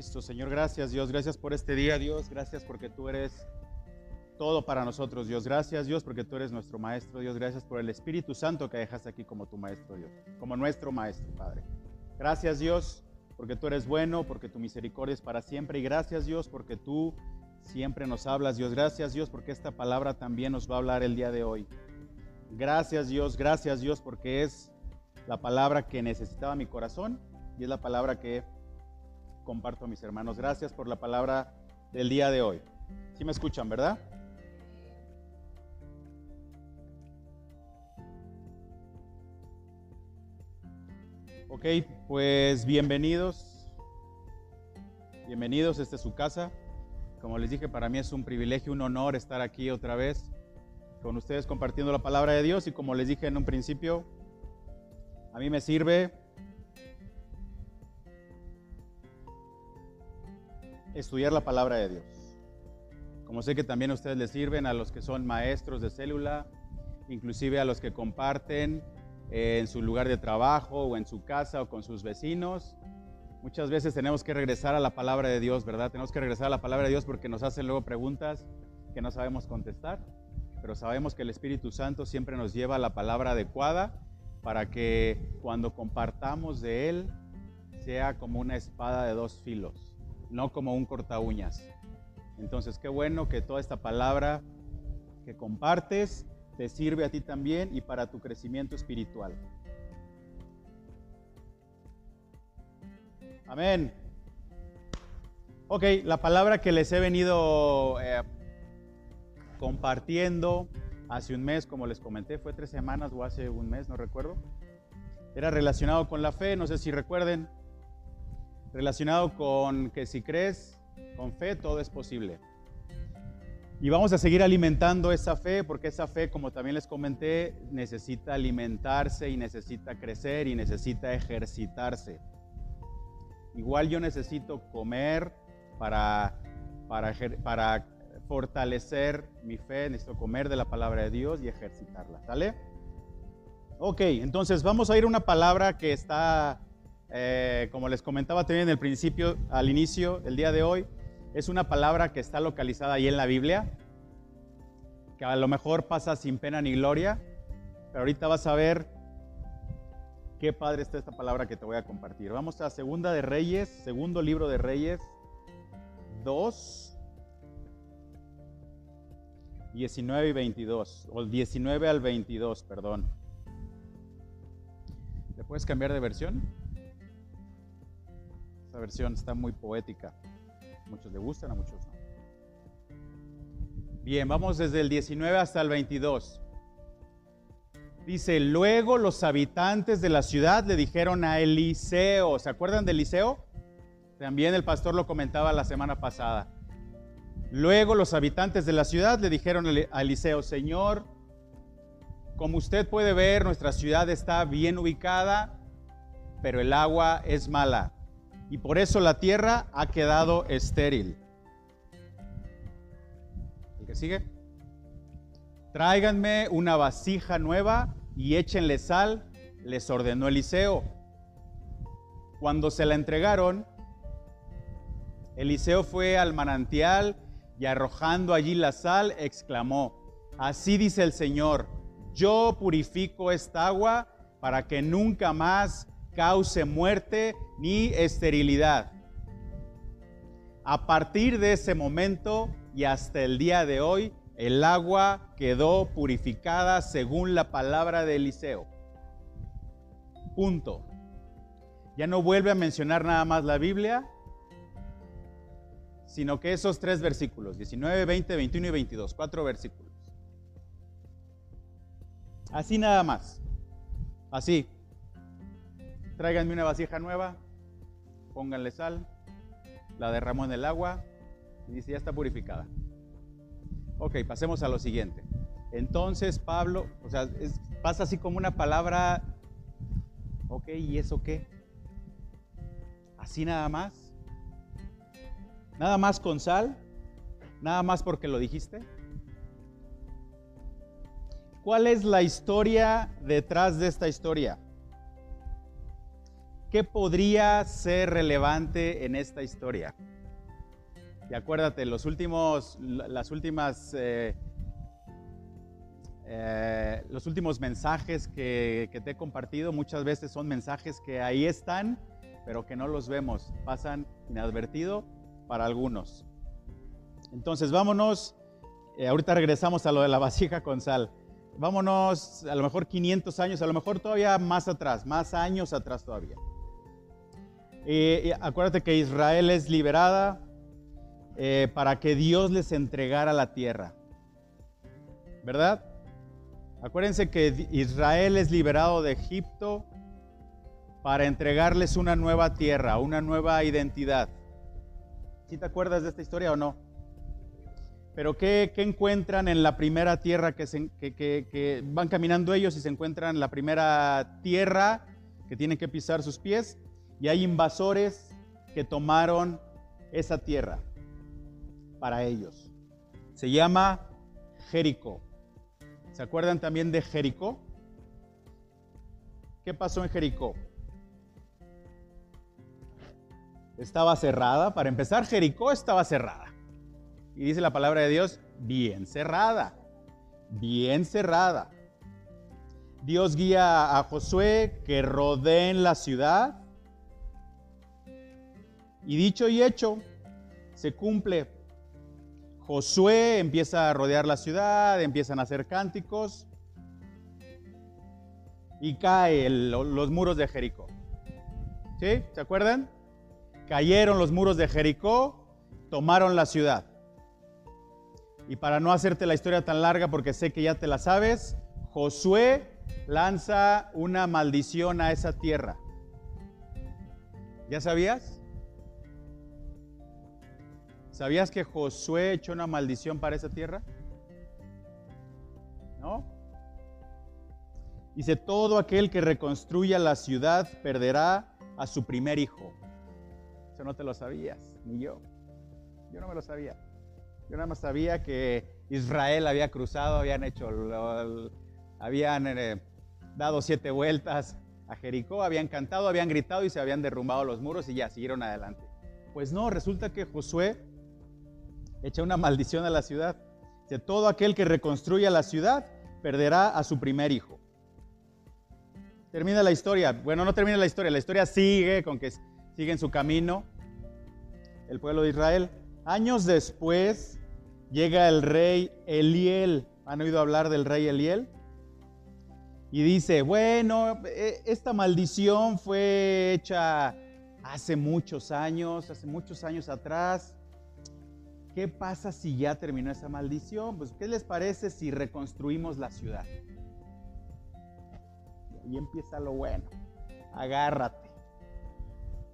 Listo, Señor, gracias Dios, gracias por este día, Dios, gracias porque tú eres todo para nosotros, Dios. Gracias, Dios, porque tú eres nuestro Maestro, Dios. Gracias por el Espíritu Santo que dejaste aquí como tu Maestro, Dios. Como nuestro Maestro, Padre. Gracias, Dios, porque tú eres bueno, porque tu misericordia es para siempre. Y gracias, Dios, porque tú siempre nos hablas, Dios. Gracias, Dios, porque esta palabra también nos va a hablar el día de hoy. Gracias, Dios, gracias, Dios, porque es la palabra que necesitaba mi corazón y es la palabra que comparto a mis hermanos. Gracias por la palabra del día de hoy. ¿Sí me escuchan, verdad? Ok, pues bienvenidos. Bienvenidos, esta es su casa. Como les dije, para mí es un privilegio, un honor estar aquí otra vez con ustedes compartiendo la palabra de Dios y como les dije en un principio, a mí me sirve estudiar la palabra de Dios. Como sé que también a ustedes les sirven, a los que son maestros de célula, inclusive a los que comparten en su lugar de trabajo o en su casa o con sus vecinos. Muchas veces tenemos que regresar a la palabra de Dios, ¿verdad? Tenemos que regresar a la palabra de Dios porque nos hacen luego preguntas que no sabemos contestar, pero sabemos que el Espíritu Santo siempre nos lleva a la palabra adecuada para que cuando compartamos de Él sea como una espada de dos filos, no como un corta uñas. Entonces, qué bueno que toda esta palabra que compartes te sirve a ti también y para tu crecimiento espiritual. Amén. Ok, la palabra que les he venido eh, compartiendo hace un mes, como les comenté, fue tres semanas o hace un mes, no recuerdo. Era relacionado con la fe, no sé si recuerden. Relacionado con que si crees con fe, todo es posible. Y vamos a seguir alimentando esa fe, porque esa fe, como también les comenté, necesita alimentarse y necesita crecer y necesita ejercitarse. Igual yo necesito comer para, para, para fortalecer mi fe, necesito comer de la palabra de Dios y ejercitarla, ¿sale? Ok, entonces vamos a ir a una palabra que está, eh, como les comentaba también en el principio, al inicio, el día de hoy, es una palabra que está localizada ahí en la Biblia, que a lo mejor pasa sin pena ni gloria, pero ahorita vas a ver qué padre está esta palabra que te voy a compartir. Vamos a Segunda de Reyes, segundo libro de Reyes 2, 19 y 22, o 19 al 22, perdón. ¿Le puedes cambiar de versión? Esta versión está muy poética muchos le gustan, a muchos no. Bien, vamos desde el 19 hasta el 22. Dice, luego los habitantes de la ciudad le dijeron a Eliseo, ¿se acuerdan de Eliseo? También el pastor lo comentaba la semana pasada. Luego los habitantes de la ciudad le dijeron a Eliseo, Señor, como usted puede ver, nuestra ciudad está bien ubicada, pero el agua es mala y por eso la tierra ha quedado estéril. ¿El que sigue? Tráiganme una vasija nueva y échenle sal, les ordenó Eliseo. Cuando se la entregaron, Eliseo fue al manantial y arrojando allí la sal, exclamó, así dice el Señor, yo purifico esta agua para que nunca más cause muerte ni esterilidad. A partir de ese momento y hasta el día de hoy, el agua quedó purificada según la palabra de Eliseo. Punto. Ya no vuelve a mencionar nada más la Biblia, sino que esos tres versículos, 19, 20, 21 y 22, cuatro versículos. Así nada más. Así tráiganme una vasija nueva, pónganle sal, la derramó en el agua y dice, ya está purificada. Ok, pasemos a lo siguiente. Entonces Pablo, o sea, pasa así como una palabra, ok, ¿y eso qué? Así nada más. Nada más con sal, nada más porque lo dijiste. ¿Cuál es la historia detrás de esta historia? ¿Qué podría ser relevante en esta historia? Y acuérdate, los últimos, las últimas, eh, eh, los últimos mensajes que, te he compartido muchas veces son mensajes que ahí están, pero que no los vemos, pasan inadvertido para algunos. Entonces, vámonos, eh, ahorita regresamos a lo de la vasija con sal. Vámonos a lo mejor 500 años, a lo mejor todavía más atrás, más años atrás todavía. Eh, acuérdate que Israel es liberada eh, para que Dios les entregara la tierra. ¿Verdad? Acuérdense que Israel es liberado de Egipto para entregarles una nueva tierra, una nueva identidad. ¿Sí te acuerdas de esta historia o no? Pero ¿qué, encuentran en la primera tierra que, que, van caminando ellos y se encuentran en la primera tierra que tienen que pisar sus pies? Y hay invasores que tomaron esa tierra para ellos. Se llama Jericó. ¿Se acuerdan también de Jericó? ¿Qué pasó en Jericó? Estaba cerrada. Para empezar, Jericó estaba cerrada. Y dice la palabra de Dios, bien cerrada, bien cerrada. Dios guía a Josué que rodeen la ciudad. Y dicho y hecho, se cumple. Josué empieza a rodear la ciudad, empiezan a hacer cánticos y cae los muros de Jericó. ¿Sí? ¿Se acuerdan? Cayeron los muros de Jericó, tomaron la ciudad. Y para no hacerte la historia tan larga, porque sé que ya te la sabes, Josué lanza una maldición a esa tierra. ¿Ya sabías? ¿Sabías que Josué echó una maldición para esa tierra? ¿No? Dice, todo aquel que reconstruya la ciudad perderá a su primer hijo. Eso no te lo sabías, ni yo. Yo no me lo sabía. Yo nada más sabía que Israel había cruzado, habían hecho, habían eh, dado siete vueltas a Jericó, habían cantado, habían gritado y se habían derrumbado los muros y ya siguieron adelante. Pues no, resulta que Josué echa una maldición a la ciudad. De todo aquel que reconstruya la ciudad perderá a su primer hijo. Termina la historia. Bueno, no termina la historia, la historia sigue con que sigue en su camino el pueblo de Israel. Años después, llega el rey Eliel. ¿Han oído hablar del rey Eliel? Y dice, bueno, e, esta maldición fue hecha hace muchos años, hace muchos años atrás. ¿Qué pasa si ya terminó esa maldición? Pues, ¿qué les parece si reconstruimos la ciudad? Y empieza lo bueno. Agárrate.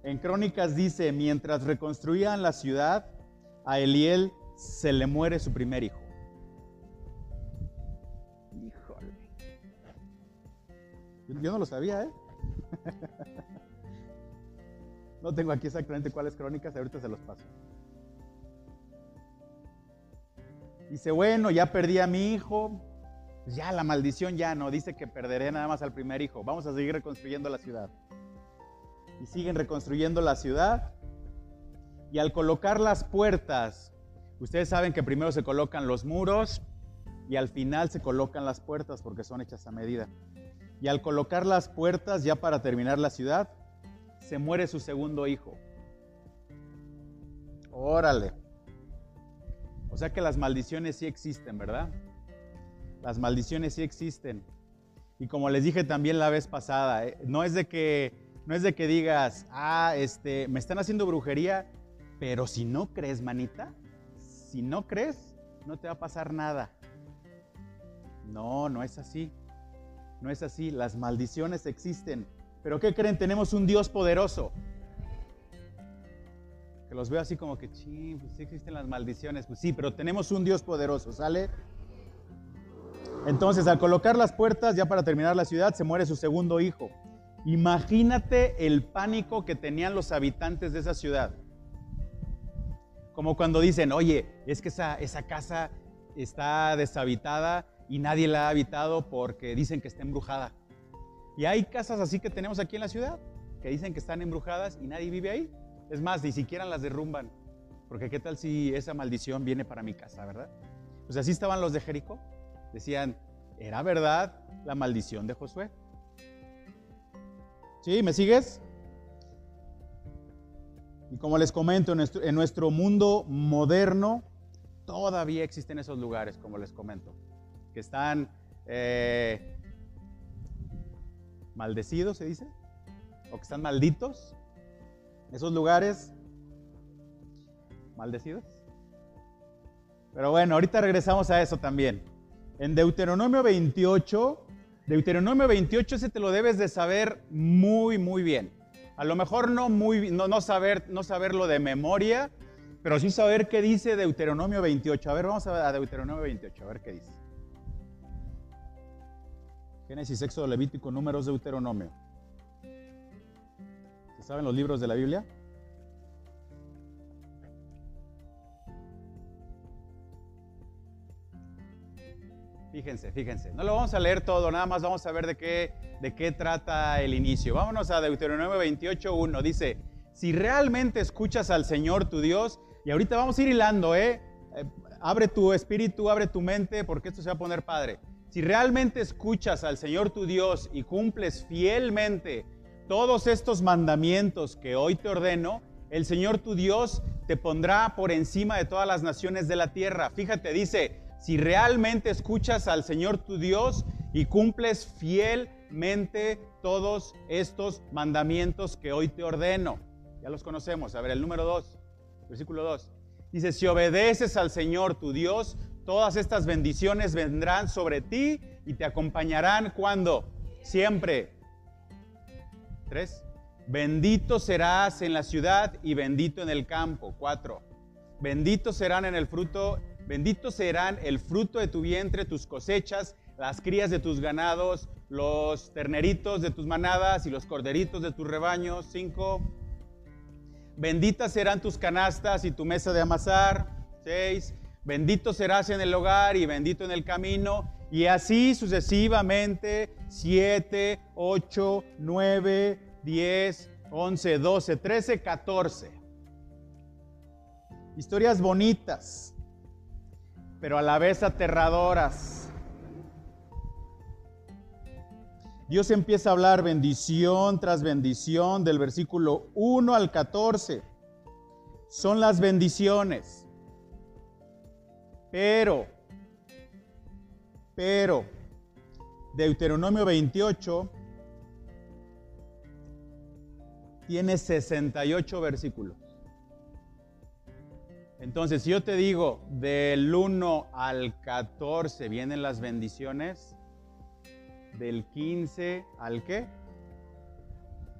En Crónicas dice, mientras reconstruían la ciudad, a Eliel se le muere su primer hijo. Híjole. Yo no lo sabía, ¿eh? No tengo aquí exactamente cuáles crónicas, ahorita se los paso. Dice, bueno, ya perdí a mi hijo, pues ya la maldición ya no, dice que perderé nada más al primer hijo. Vamos a seguir reconstruyendo la ciudad. Y siguen reconstruyendo la ciudad. Y al colocar las puertas Ustedes saben que primero se colocan los muros y al final se colocan las puertas porque son hechas a medida. Y al colocar las puertas ya para terminar la ciudad, se muere su segundo hijo. Órale. O sea que las maldiciones sí existen, ¿verdad? Las maldiciones sí existen. Y como les dije también la vez pasada, eh, no es de que no es de que digas, "Ah, este, me están haciendo brujería", pero si no crees, manita, si no crees, no te va a pasar nada. No, no es así. No es así. Las maldiciones existen. Pero ¿qué creen? Tenemos un Dios poderoso. Que los veo así como que, sí, pues sí existen las maldiciones. Pues sí, pero tenemos un Dios poderoso, ¿sale? Entonces, al colocar las puertas, ya para terminar la ciudad, se muere su segundo hijo. Imagínate el pánico que tenían los habitantes de esa ciudad. Como cuando dicen, oye, es que esa, esa casa está deshabitada y nadie la ha habitado porque dicen que está embrujada. Y hay casas así que tenemos aquí en la ciudad. que dicen que están embrujadas y nadie vive ahí. Es más, ni siquiera las derrumban. Porque qué tal si esa maldición viene para mi casa, ¿verdad? Pues así estaban los de Jericó. Decían, ¿era verdad la maldición de Josué? ¿Sí? ¿Me sigues? Y como les comento, en nuestro, mundo moderno todavía existen esos lugares, como les comento, que están eh, maldecidos, se dice, o que están malditos. Esos lugares maldecidos. Pero bueno, ahorita regresamos a eso también. En Deuteronomio 28, Deuteronomio 28 ese te lo debes de saber muy, muy bien. A lo mejor no, muy, no, no, saber, no saberlo de memoria, pero sí saber qué dice Deuteronomio 28. A ver, vamos a, Deuteronomio 28, a ver qué dice. Génesis, Éxodo, Levítico, Números, Deuteronomio. ¿Se saben los libros de la Biblia? Fíjense, fíjense. No lo vamos a leer todo, nada más vamos a ver de qué, de qué trata el inicio. Vámonos a Deuteronomio 28.1. Dice, si realmente escuchas al Señor tu Dios, y ahorita vamos a ir hilando, ¿eh? ¿eh? Abre tu espíritu, abre tu mente, porque esto se va a poner padre. Si realmente escuchas al Señor tu Dios y cumples fielmente todos estos mandamientos que hoy te ordeno, el Señor tu Dios te pondrá por encima de todas las naciones de la tierra. Fíjate, dice, si realmente escuchas al Señor tu Dios y cumples fielmente todos estos mandamientos que hoy te ordeno. Ya los conocemos. A ver, el número 2, versículo 2. Dice, si obedeces al Señor tu Dios, todas estas bendiciones vendrán sobre ti y te acompañarán cuando? Siempre. 3. Bendito serás en la ciudad y bendito en el campo. 4. Bendito serán en el fruto Benditos serán el fruto de tu vientre, tus cosechas, las crías de tus ganados, los terneritos de tus manadas y los corderitos de tus rebaños. Cinco. Benditas serán tus canastas y tu mesa de amasar. Seis. Bendito serás en el hogar y bendito en el camino. Y así sucesivamente. Siete, ocho, nueve, diez, once, doce, trece, catorce. Historias bonitas pero a la vez aterradoras. Dios empieza a hablar bendición tras bendición del versículo 1 al 14. Son las bendiciones. Pero, pero, Deuteronomio 28 tiene 68 versículos. Entonces, si yo te digo, del 1 al 14 vienen las bendiciones, del 15 al qué?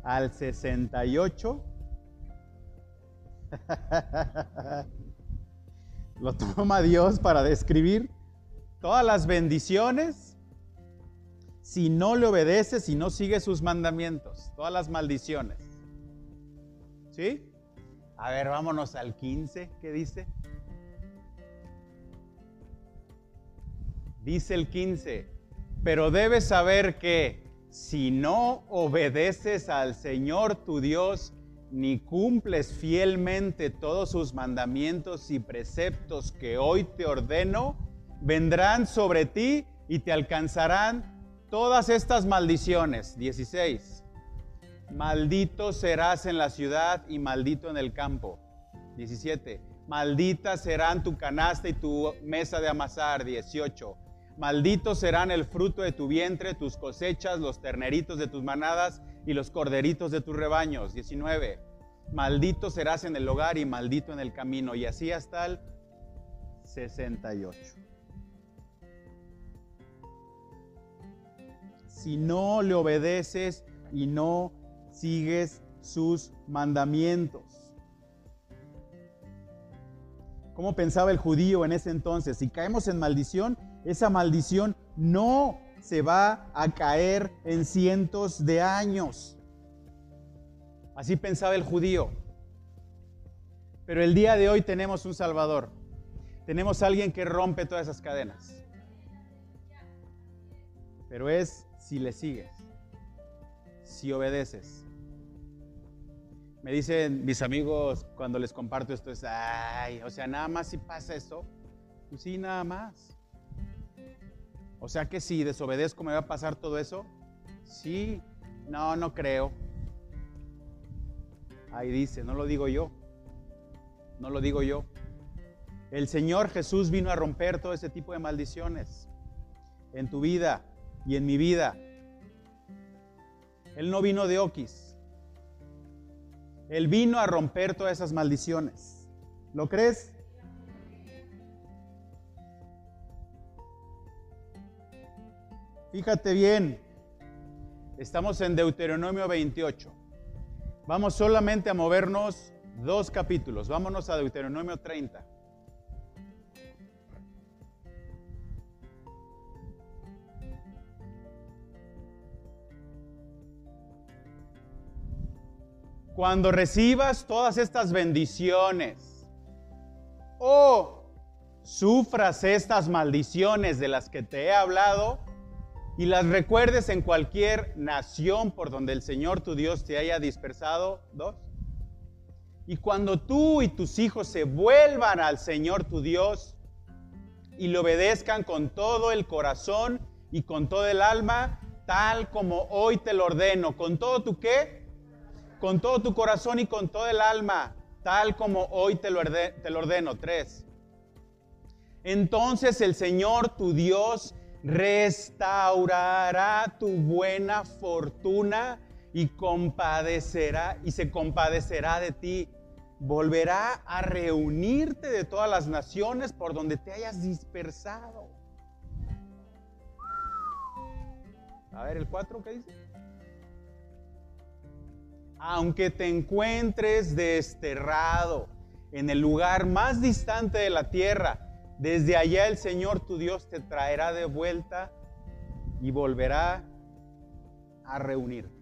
Al 68. Lo toma Dios para describir todas las bendiciones si no le obedeces, si no sigue sus mandamientos, todas las maldiciones. ¿Sí? A ver, vámonos al 15, ¿qué dice? Dice el 15, pero debes saber que si no obedeces al Señor tu Dios, ni cumples fielmente todos sus mandamientos y preceptos que hoy te ordeno, vendrán sobre ti y te alcanzarán todas estas maldiciones. 16. Maldito serás en la ciudad y maldito en el campo. 17. Maldita serán tu canasta y tu mesa de amasar. 18. Maldito serán el fruto de tu vientre, tus cosechas, los terneritos de tus manadas y los corderitos de tus rebaños. 19. Maldito serás en el hogar y maldito en el camino. Y así hasta el 68. Si no le obedeces y no sigues sus mandamientos. ¿Cómo pensaba el judío en ese entonces? Si caemos en maldición, esa maldición no se va a caer en cientos de años. Así pensaba el judío. Pero el día de hoy tenemos un Salvador. Tenemos alguien que rompe todas esas cadenas. Pero es si le sigues, si obedeces Me dicen mis amigos cuando les comparto esto es, ay, o sea, nada más si pasa esto. Pues sí, nada más. O sea que si desobedezco me va a pasar todo eso. Sí, no, no creo. Ahí dice, no lo digo yo. No lo digo yo. El Señor Jesús vino a romper todo ese tipo de maldiciones en tu vida y en mi vida. Él no vino de Oquis. Él vino a romper todas esas maldiciones. ¿Lo crees? Fíjate bien, estamos en Deuteronomio 28. Vamos solamente a movernos dos capítulos. Vámonos a Deuteronomio 30. Cuando recibas todas estas bendiciones o sufras estas maldiciones de las que te he hablado y las recuerdes en cualquier nación por donde el Señor tu Dios te haya dispersado, dos. Y cuando tú y tus hijos se vuelvan al Señor tu Dios y le obedezcan con todo el corazón y con todo el alma, tal como hoy te lo ordeno, con todo tu qué? Con todo tu corazón y con todo el alma, tal como hoy te lo, ordeno. Tres. Entonces el Señor tu Dios restaurará tu buena fortuna y compadecerá y se compadecerá de ti. Volverá a reunirte de todas las naciones por donde te hayas dispersado. A ver, el 4, ¿qué dice? Aunque te encuentres desterrado en el lugar más distante de la tierra, desde allá el Señor tu Dios te traerá de vuelta y volverá a reunirte.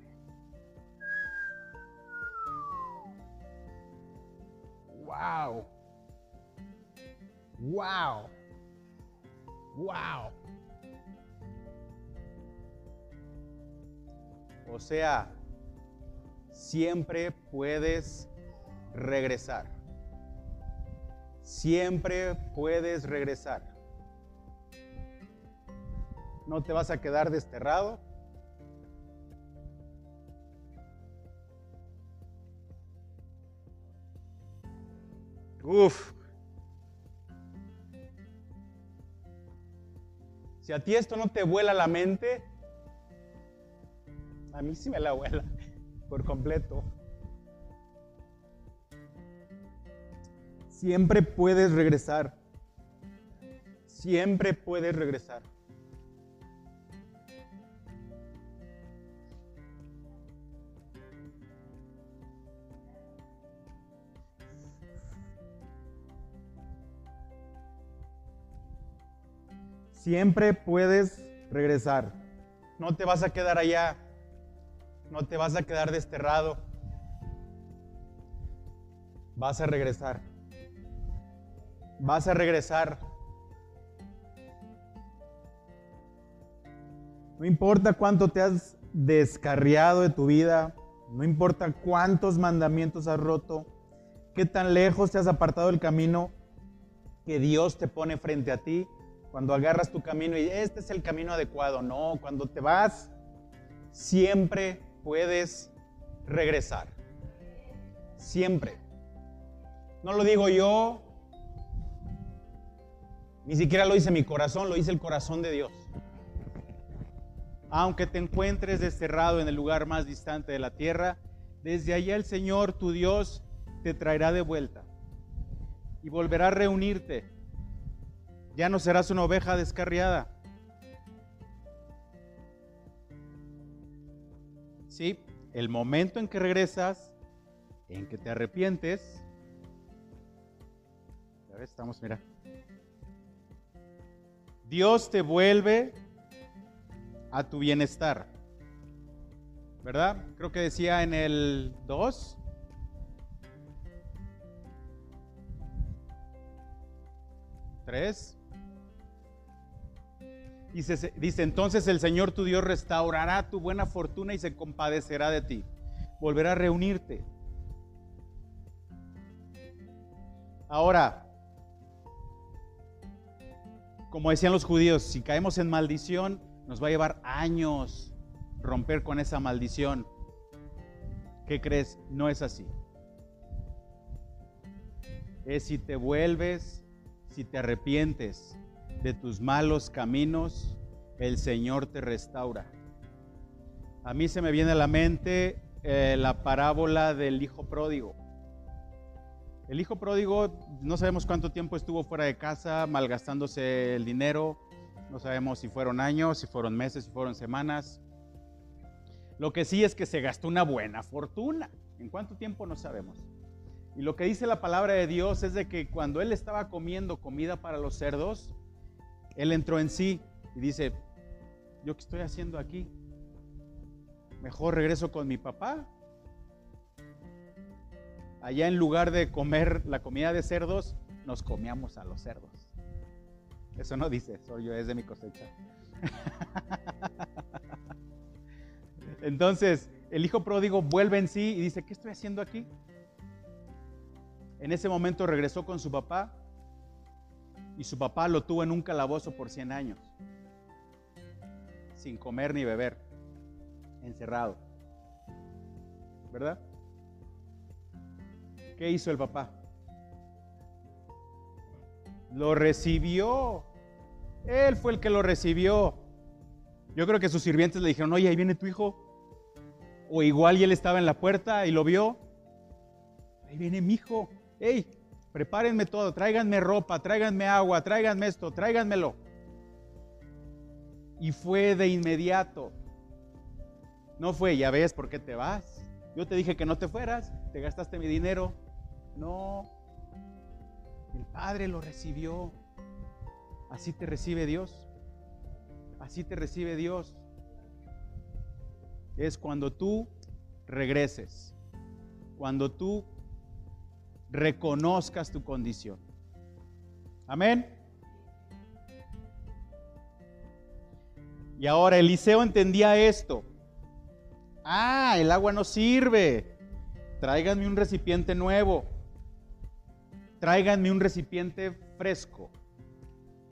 Wow. Wow. Wow. O sea, siempre puedes regresar. Siempre puedes regresar. No te vas a quedar desterrado. Uf. Si a ti esto no te vuela la mente, a mí sí me la vuela por completo. Siempre puedes regresar. Siempre puedes regresar. Siempre puedes regresar. No te vas a quedar allá no te vas a quedar desterrado. Vas a regresar. Vas a regresar. No importa cuánto te has descarriado de tu vida, no importa cuántos mandamientos has roto, qué tan lejos te has apartado del camino que Dios te pone frente a ti, cuando agarras tu camino y este es el camino adecuado. No, cuando te vas, siempre puedes regresar. Siempre. No lo digo yo, ni siquiera lo dice mi corazón, lo dice el corazón de Dios. Aunque te encuentres desterrado en el lugar más distante de la tierra, desde allá el Señor tu Dios te traerá de vuelta y volverá a reunirte. Ya no serás una oveja descarriada ¿sí? El momento en que regresas, en que te arrepientes, ya ves, estamos, mira. Dios te vuelve a tu bienestar. ¿Verdad? Creo que decía en el 2. Tres. Dice, dice, entonces el Señor tu Dios restaurará tu buena fortuna y se compadecerá de ti. Volverá a reunirte Ahora, como decían los judíos, si caemos en maldición, nos va a llevar años romper con esa maldición. ¿Qué crees? No es así. Es si te vuelves, si te arrepientes de tus malos caminos, el Señor te restaura. A mí se me viene a la mente eh, la parábola del hijo pródigo. El hijo pródigo, no sabemos cuánto tiempo estuvo fuera de casa, malgastándose el dinero, no sabemos si fueron años, si fueron meses, si fueron semanas. Lo que sí es que se gastó una buena fortuna. ¿En cuánto tiempo? No sabemos. Y lo que dice la palabra de Dios es de que cuando él estaba comiendo comida para los cerdos, él entró en sí y dice, ¿yo qué estoy haciendo aquí? Mejor regreso con mi papá. Allá en lugar de comer la comida de cerdos, nos comíamos a los cerdos. Eso no dice, soy yo, es de mi cosecha. Entonces, el hijo pródigo vuelve en sí y dice, ¿qué estoy haciendo aquí? En ese momento regresó con su papá y su papá lo tuvo en un calabozo por 100 años, sin comer ni beber, encerrado. ¿Verdad? ¿Qué hizo el papá? Lo recibió. Él fue el que lo recibió. Yo creo que sus sirvientes le dijeron, oye, ahí viene tu hijo. O igual y él estaba en la puerta y lo vio. Ahí viene mi hijo. Hey, prepárenme todo, tráiganme ropa, tráiganme agua, tráiganme esto, tráiganmelo. Y fue de inmediato. No fue, ya ves por qué te vas. Yo te dije que no te fueras, te gastaste mi dinero. No, el Padre lo recibió. Así te recibe Dios. Así te recibe Dios es cuando tú regreses, cuando tú reconozcas tu condición. Amén. Y ahora Eliseo entendía esto. Ah, el agua no sirve. Tráiganme un recipiente nuevo. Tráiganme un recipiente fresco.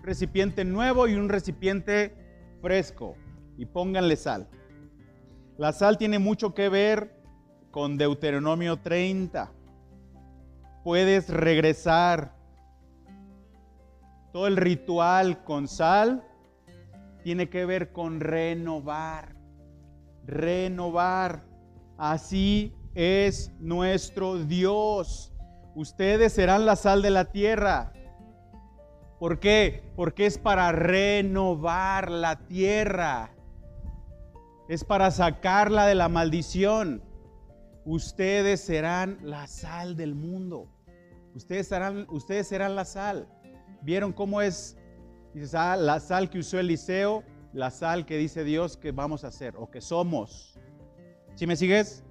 recipiente nuevo y un recipiente fresco. Y pónganle sal. La sal tiene mucho que ver con Deuteronomio 30. Puedes regresar. Todo el ritual con sal tiene que ver con renovar. Renovar. Así es nuestro Dios. Ustedes serán la sal de la tierra. ¿Por qué? Porque es para renovar la tierra es para sacarla de la maldición. Ustedes serán la sal del mundo. Ustedes serán, ustedes serán la sal. ¿Vieron cómo es? Dices, ah, la sal que usó Eliseo, la sal que dice Dios que vamos a hacer o que somos. ¿Sí me sigues?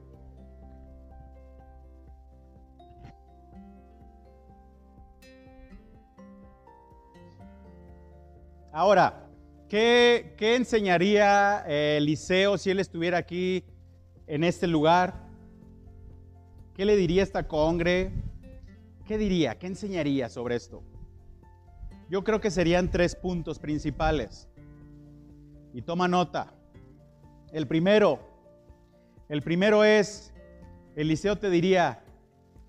Ahora, ¿Qué, enseñaría eh, Eliseo si él estuviera aquí en este lugar? ¿Qué le diría esta congre? ¿Qué diría? ¿Qué enseñaría sobre esto? Yo creo que serían tres puntos principales. Y toma nota. El primero, el primero es, Eliseo te diría,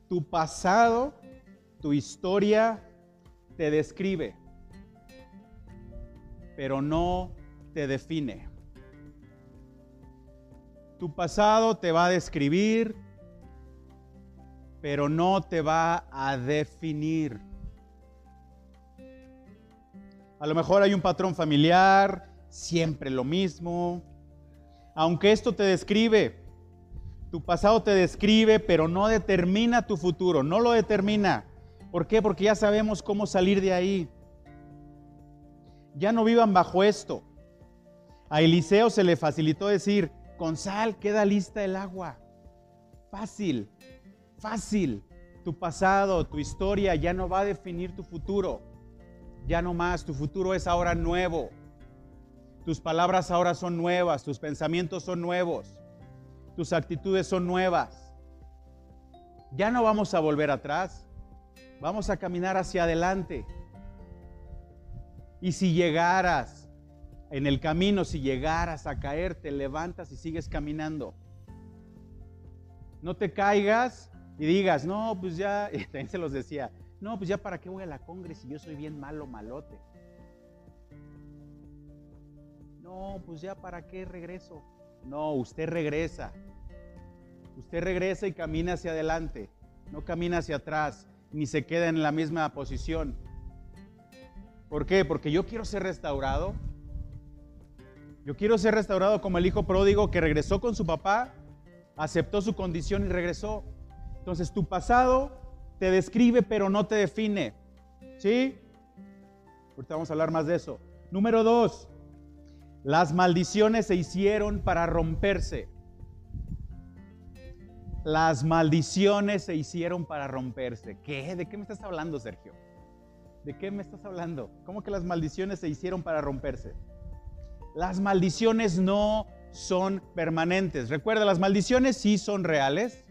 tu pasado, tu historia te describe pero no te define. Tu pasado te va a describir, pero no te va a definir. A lo mejor hay un patrón familiar, siempre lo mismo. Aunque esto te describe, tu pasado te describe, pero no determina tu futuro, no lo determina. ¿Por qué? Porque ya sabemos cómo salir de ahí ya no vivan bajo esto. A Eliseo se le facilitó decir, con sal queda lista el agua. Fácil, fácil. Tu pasado, tu historia ya no va a definir tu futuro. Ya no más, tu futuro es ahora nuevo. Tus palabras ahora son nuevas, tus pensamientos son nuevos, tus actitudes son nuevas. Ya no vamos a volver atrás. Vamos a caminar hacia adelante. Y si llegaras en el camino, si llegaras a caer, te levantas y sigues caminando. No te caigas y digas, no, pues ya, y también se los decía, no, pues ya para qué voy a la congre si yo soy bien malo, malote. No, pues ya para qué regreso. No, usted regresa. Usted regresa y camina hacia adelante, no camina hacia atrás, ni se queda en la misma posición. ¿Por qué? Porque yo quiero ser restaurado. Yo quiero ser restaurado como el hijo pródigo que regresó con su papá, aceptó su condición y regresó. Entonces tu pasado te describe pero no te define. ¿Sí? Ahorita vamos a hablar más de eso. Número dos, las maldiciones se hicieron para romperse. Las maldiciones se hicieron para romperse. ¿Qué? ¿De qué me estás hablando, Sergio? ¿De qué me estás hablando? ¿Cómo que las maldiciones se hicieron para romperse? Las maldiciones no son permanentes. Recuerda, las maldiciones sí son reales,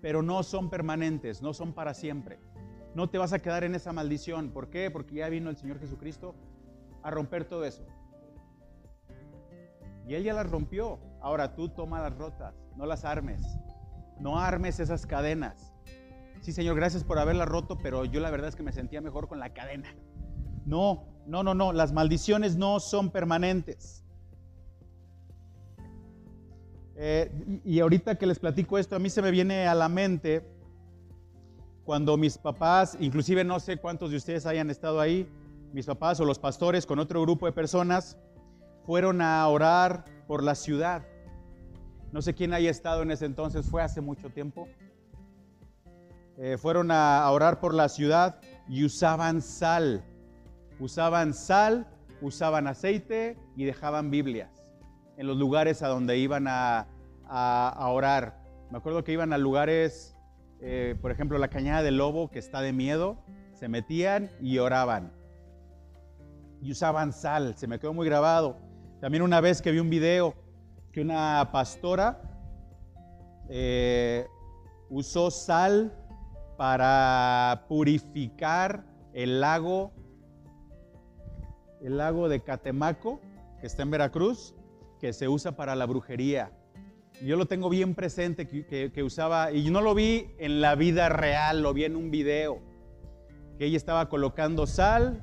pero no son permanentes, no son para siempre. No te vas a quedar en esa maldición. ¿Por qué? Porque ya vino el Señor Jesucristo a romper todo eso. Y Él ya las rompió. Ahora tú toma las rotas, no las armes. No armes esas cadenas. Sí, Señor, gracias por haberla roto, pero yo la verdad es que me sentía mejor con la cadena. No, no, no, no, las maldiciones no son permanentes. Eh, y, ahorita que les platico esto, a mí se me viene a la mente cuando mis papás, inclusive no sé cuántos de ustedes hayan estado ahí, mis papás o los pastores con otro grupo de personas, fueron a orar por la ciudad. No sé quién haya estado en ese entonces, fue hace mucho tiempo. Eh, fueron a, orar por la ciudad y usaban sal. Usaban sal, usaban aceite y dejaban Biblias en los lugares a donde iban a, orar. Me acuerdo que iban a lugares, eh, por ejemplo, la cañada del lobo, que está de miedo, se metían y oraban. Y usaban sal, se me quedó muy grabado. También una vez que vi un video que una pastora eh, usó sal para purificar el lago, el lago de Catemaco, que está en Veracruz, que se usa para la brujería. Yo lo tengo bien presente que, usaba, y no lo vi en la vida real, lo vi en un video, que ella estaba colocando sal,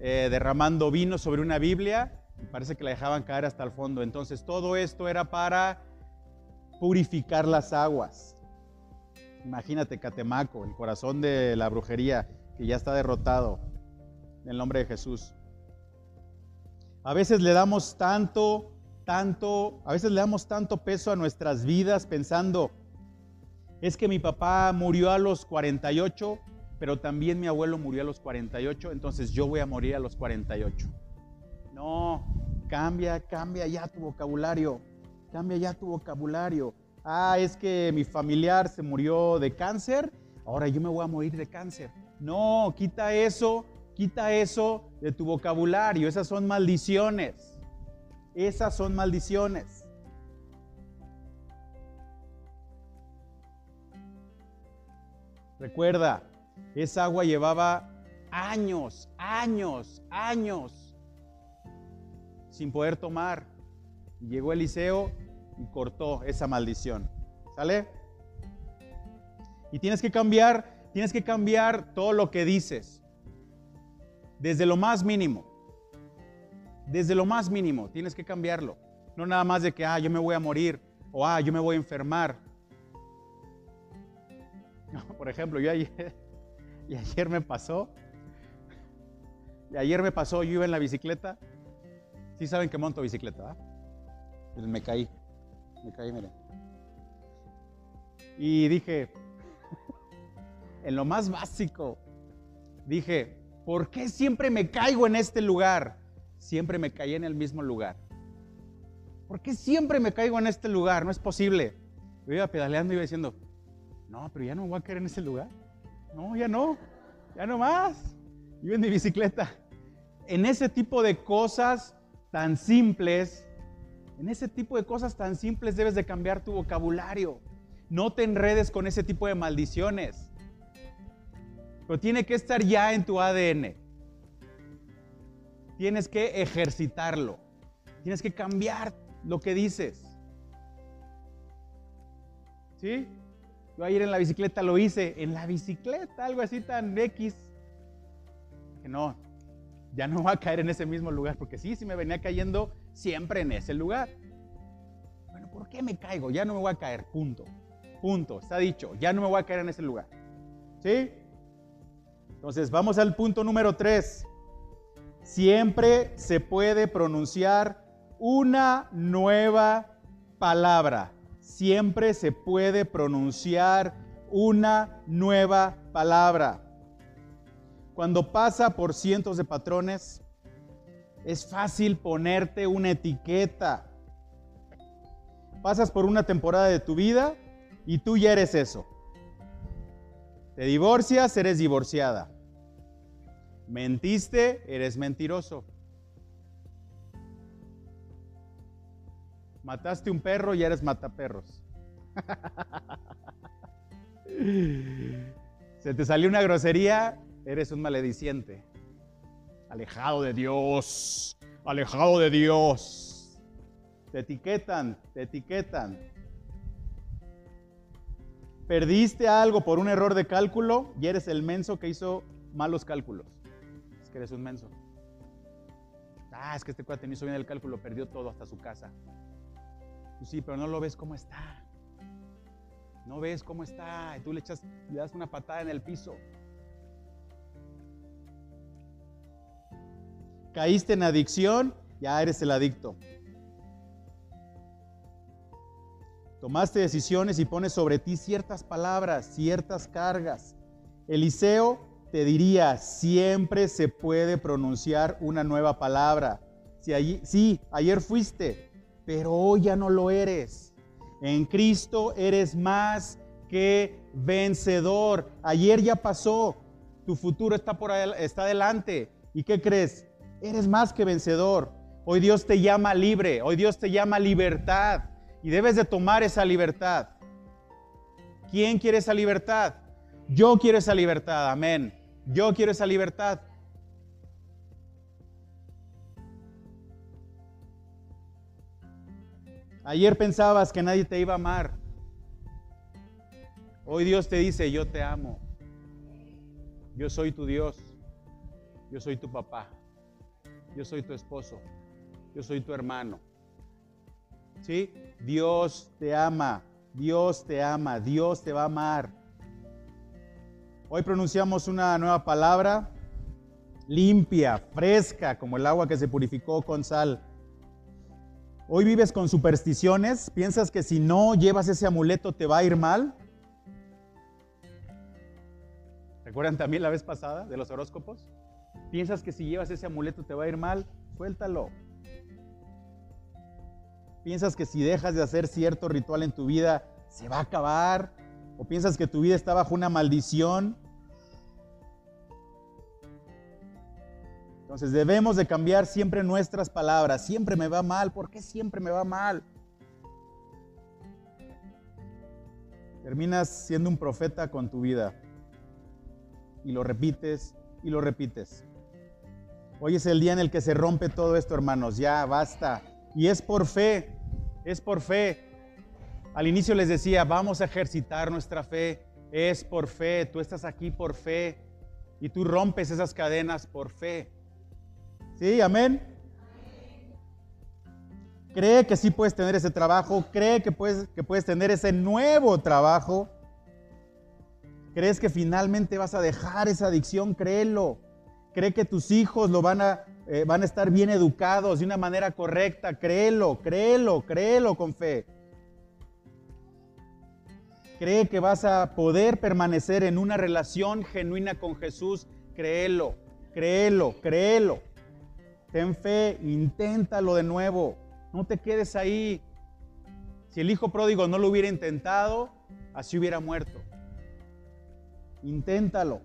eh, derramando vino sobre una Biblia, y parece que la dejaban caer hasta el fondo. Entonces todo esto era para purificar las aguas. Imagínate Catemaco, el corazón de la brujería que ya está derrotado en el nombre de Jesús. A veces le damos tanto, tanto, a veces le damos tanto peso a nuestras vidas pensando, es que mi papá murió a los 48, pero también mi abuelo murió a los 48, entonces yo voy a morir a los 48. No, cambia, cambia ya tu vocabulario, cambia ya tu vocabulario ah, es que mi familiar se murió de cáncer, ahora yo me voy a morir de cáncer. No, quita eso, quita eso de tu vocabulario. Esas son maldiciones. Esas son maldiciones. Recuerda, esa agua llevaba años, años, años sin poder tomar. Llegó Eliseo y cortó esa maldición. ¿Sale? Y tienes que cambiar, tienes que cambiar todo lo que dices. Desde lo más mínimo. Desde lo más mínimo, tienes que cambiarlo. No nada más de que, ah, yo me voy a morir o ah, yo me voy a enfermar. por ejemplo, yo ayer, y ayer me pasó, y ayer me pasó, yo iba en la bicicleta. Sí saben que monto bicicleta, ¿ah? me caí. Me caí, mire. Y dije, en lo más básico, dije, ¿por qué siempre me caigo en este lugar? Siempre me caí en el mismo lugar. ¿Por qué siempre me caigo en este lugar? No es posible. Yo iba pedaleando y iba diciendo, no, pero ya no voy a caer en ese lugar. No, ya no, ya no más. Iba en mi bicicleta. En ese tipo de cosas tan simples, en ese tipo de cosas tan simples debes de cambiar tu vocabulario. No te enredes con ese tipo de maldiciones. pero tiene que estar ya en tu ADN. Tienes que ejercitarlo. Tienes que cambiar lo que dices. ¿Sí? Yo ayer en la bicicleta lo hice, en la bicicleta, algo así tan X. Que no, ya no va a caer en ese mismo lugar, porque sí, sí me venía cayendo siempre en ese lugar. Bueno, ¿por qué me caigo? Ya no me voy a caer, punto. Punto, está dicho, ya no me voy a caer en ese lugar. ¿Sí? Entonces, vamos al punto número 3. Siempre se puede pronunciar una nueva palabra. Siempre se puede pronunciar una nueva palabra. Cuando pasa por cientos de patrones, es fácil ponerte una etiqueta. Pasas por una temporada de tu vida y tú ya eres eso. Te divorcias, eres divorciada. Mentiste, eres mentiroso. Mataste un perro y eres mataperros. Se te salió una grosería, eres un malediciente. Alejado de Dios, alejado de Dios. Te etiquetan, te etiquetan. Perdiste algo por un error de cálculo y eres el menso que hizo malos cálculos. Eres un menso. Ah, es que este cuate no hizo bien el cálculo, perdió todo hasta su casa. Pues sí, pero no lo ves cómo está. No ves cómo está. Y tú le echas, le das una patada en el piso. Caíste en adicción, ya eres el adicto. Tomaste decisiones y pones sobre ti ciertas palabras, ciertas cargas. Eliseo te diría, siempre se puede pronunciar una nueva palabra. Si allí, sí, ayer fuiste, pero hoy ya no lo eres. En Cristo eres más que vencedor. Ayer ya pasó, tu futuro está, por, está adelante. ¿Y qué crees? Eres más que vencedor. Hoy Dios te llama libre, hoy Dios te llama libertad. Y debes de tomar esa libertad. ¿Quién quiere esa libertad? Yo quiero esa libertad, amén. Yo quiero esa libertad. Ayer pensabas que nadie te iba a amar. Hoy Dios te dice, yo te amo. Yo soy tu Dios. Yo soy tu papá. Yo soy tu esposo. Yo soy tu hermano. ¿Sí? Dios te ama, Dios te ama, Dios te va a amar. Hoy pronunciamos una nueva palabra, limpia, fresca, como el agua que se purificó con sal. Hoy vives con supersticiones, piensas que si no llevas ese amuleto te va a ir mal. ¿Recuerdan también la vez pasada de los horóscopos? ¿Piensas que si llevas ese amuleto te va a ir mal? Suéltalo. ¿Piensas que si dejas de hacer cierto ritual en tu vida se va a acabar? ¿O piensas que tu vida está bajo una maldición? Entonces debemos de cambiar siempre nuestras palabras. Siempre me va mal. ¿Por qué siempre me va mal? Terminas siendo un profeta con tu vida. Y lo repites y lo repites. Hoy es el día en el que se rompe todo esto, hermanos. Ya basta. Y es por fe es por fe. Al inicio les decía, vamos a ejercitar nuestra fe. Es por fe. Tú estás aquí por fe. Y tú rompes esas cadenas por fe. ¿Sí? Amén. Cree que sí puedes tener ese trabajo. Cree que puedes, que puedes tener ese nuevo trabajo. ¿Crees que finalmente vas a dejar esa adicción? Créelo. Cree que tus hijos lo van a eh, van a estar bien educados de una manera correcta. Créelo, créelo, créelo con fe. Cree que vas a poder permanecer en una relación genuina con Jesús. Créelo, créelo, créelo. Ten fe, inténtalo de nuevo. No te quedes ahí. Si el hijo pródigo no lo hubiera intentado, así hubiera muerto. Inténtalo.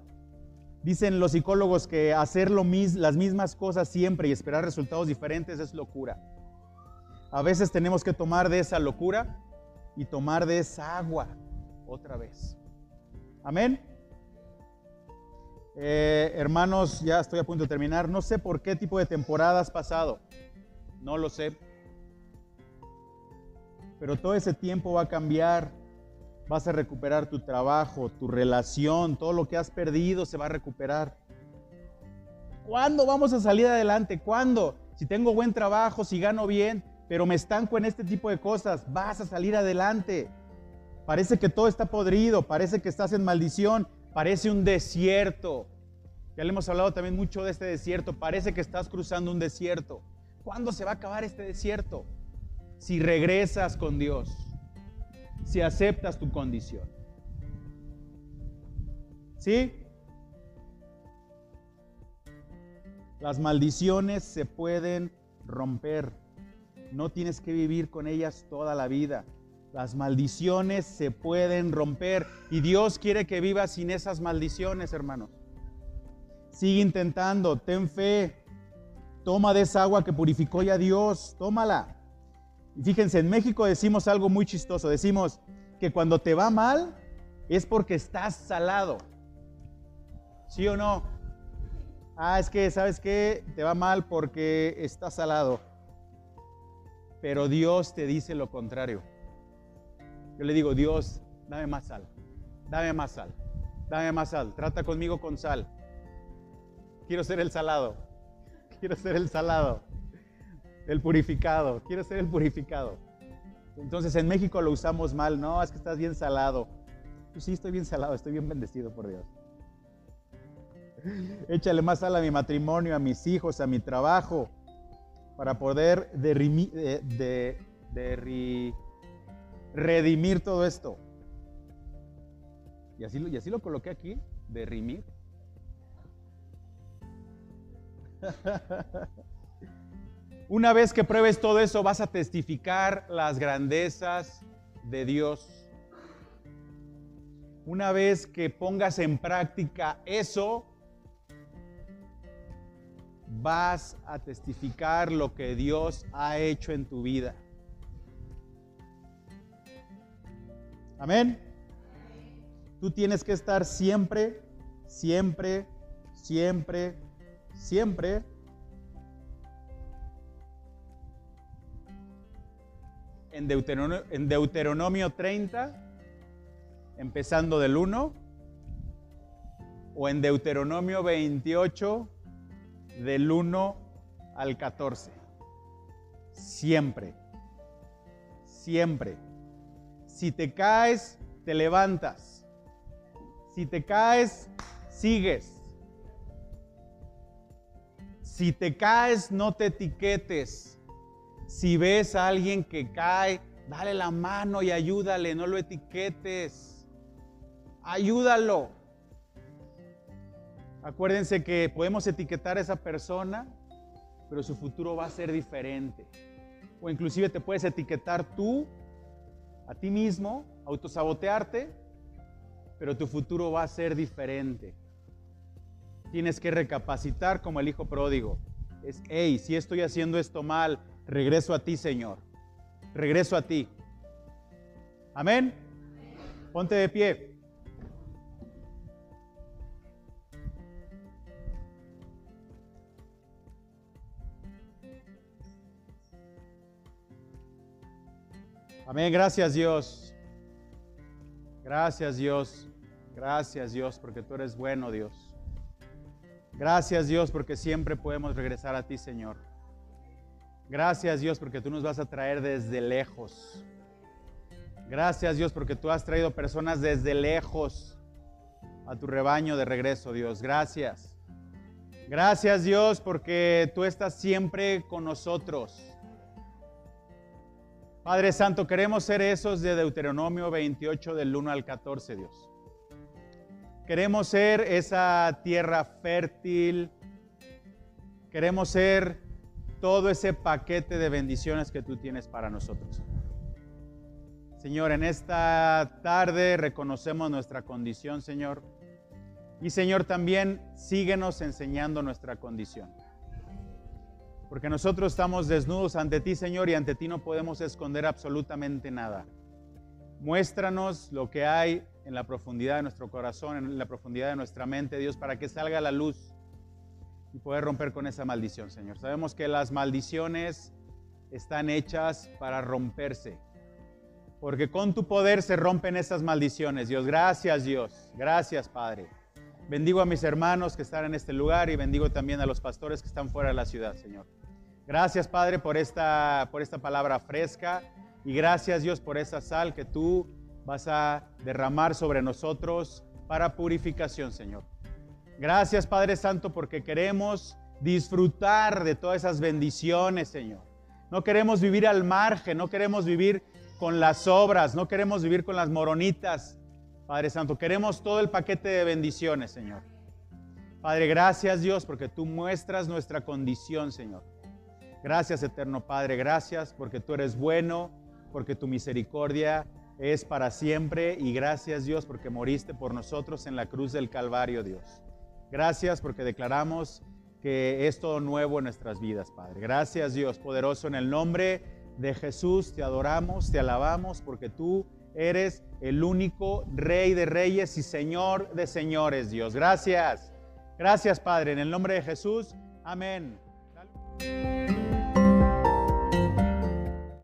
Dicen los psicólogos que hacer las mismas cosas siempre y esperar resultados diferentes es locura. A veces tenemos que tomar de esa locura y tomar de esa agua otra vez. Amén. Eh, hermanos, ya estoy a punto de terminar. No sé por qué tipo de temporada has pasado. No lo sé. Pero todo ese tiempo va a cambiar. Vas a recuperar tu trabajo, tu relación, todo lo que has perdido se va a recuperar. ¿Cuándo vamos a salir adelante? ¿Cuándo? Si tengo buen trabajo, si gano bien, pero me estanco en este tipo de cosas, vas a salir adelante. Parece que todo está podrido, parece que estás en maldición, parece un desierto. Ya le hemos hablado también mucho de este desierto, parece que estás cruzando un desierto. ¿Cuándo se va a acabar este desierto? Si regresas con Dios, si aceptas tu condición. ¿Sí? Las maldiciones se pueden romper. No tienes que vivir con ellas toda la vida. Las maldiciones se pueden romper y Dios quiere que vivas sin esas maldiciones, hermanos. Sigue intentando, ten fe. Toma de esa agua que purificó ya Dios, tómala. Y fíjense, en México decimos algo muy chistoso. Decimos que cuando te va mal es porque estás salado. ¿Sí o no? Ah, es que, ¿sabes qué? Te va mal porque estás salado. Pero Dios te dice lo contrario. Yo le digo, Dios, dame más sal, dame más sal, dame más sal, trata conmigo con sal. Quiero ser el salado, quiero ser el salado, el purificado, quiero ser el purificado. Entonces en México lo usamos mal, no, es que estás bien salado. Pues sí, estoy bien salado, estoy bien bendecido por Dios. Échale más sal a mi matrimonio, a mis hijos, a mi trabajo, para poder derrimir, de, de, redimir todo esto. Y así, y así lo coloqué aquí, derrimir. Una vez que pruebes todo eso, vas a testificar las grandezas de Dios. Una vez que pongas en práctica eso, vas a testificar lo que Dios ha hecho en tu vida. Amén. Tú tienes que estar siempre, siempre, siempre, siempre en Deuteronomio, en Deuteronomio 30, empezando del 1, o en Deuteronomio 28, del 1 al 14. Siempre, siempre. Si te caes, te levantas. Si te caes, sigues. Si te caes, no te etiquetes. Si ves a alguien que cae, dale la mano y ayúdale, no lo etiquetes. Ayúdalo. Acuérdense que podemos etiquetar a esa persona, pero su futuro va a ser diferente. O inclusive te puedes etiquetar tú a ti mismo, autosabotearte, pero tu futuro va a ser diferente. Tienes que recapacitar como el hijo pródigo. Es, hey, si estoy haciendo esto mal, regreso a ti, Señor. Regreso a ti. Amén. Ponte de pie. Amén, gracias Dios. Gracias Dios. Gracias Dios porque tú eres bueno Dios. Gracias Dios porque siempre podemos regresar a ti Señor. Gracias Dios porque tú nos vas a traer desde lejos. Gracias Dios porque tú has traído personas desde lejos a tu rebaño de regreso Dios. Gracias. Gracias Dios porque tú estás siempre con nosotros. Padre Santo, queremos ser esos de Deuteronomio 28 del 1 al 14, Dios. Queremos ser esa tierra fértil. Queremos ser todo ese paquete de bendiciones que tú tienes para nosotros. Señor, en esta tarde reconocemos nuestra condición, Señor. Y Señor, también síguenos enseñando nuestra condición. Porque nosotros estamos desnudos ante ti, Señor, y ante ti no podemos esconder absolutamente nada. Muéstranos lo que hay en la profundidad de nuestro corazón, en la profundidad de nuestra mente, Dios, para que salga la luz y poder romper con esa maldición, Señor. Sabemos que las maldiciones están hechas para romperse, porque con tu poder se rompen esas maldiciones. Dios, gracias Dios, gracias Padre. Bendigo a mis hermanos que están en este lugar y bendigo también a los pastores que están fuera de la ciudad, Señor. Gracias Padre por esta, por esta palabra fresca y gracias Dios por esa sal que tú vas a derramar sobre nosotros para purificación, Señor. Gracias Padre Santo porque queremos disfrutar de todas esas bendiciones, Señor. No queremos vivir al margen, no queremos vivir con las obras, no queremos vivir con las moronitas, Padre Santo. Queremos todo el paquete de bendiciones, Señor. Padre, gracias Dios porque tú muestras nuestra condición, Señor. Gracias, eterno Padre, gracias porque tú eres bueno, porque tu misericordia es para siempre y gracias Dios porque moriste por nosotros en la cruz del Calvario, Dios. Gracias porque declaramos que es todo nuevo en nuestras vidas, Padre. Gracias Dios, poderoso en el nombre de Jesús, te adoramos, te alabamos porque tú eres el único Rey de Reyes y Señor de Señores, Dios. Gracias. Gracias, Padre, en el nombre de Jesús. Amén.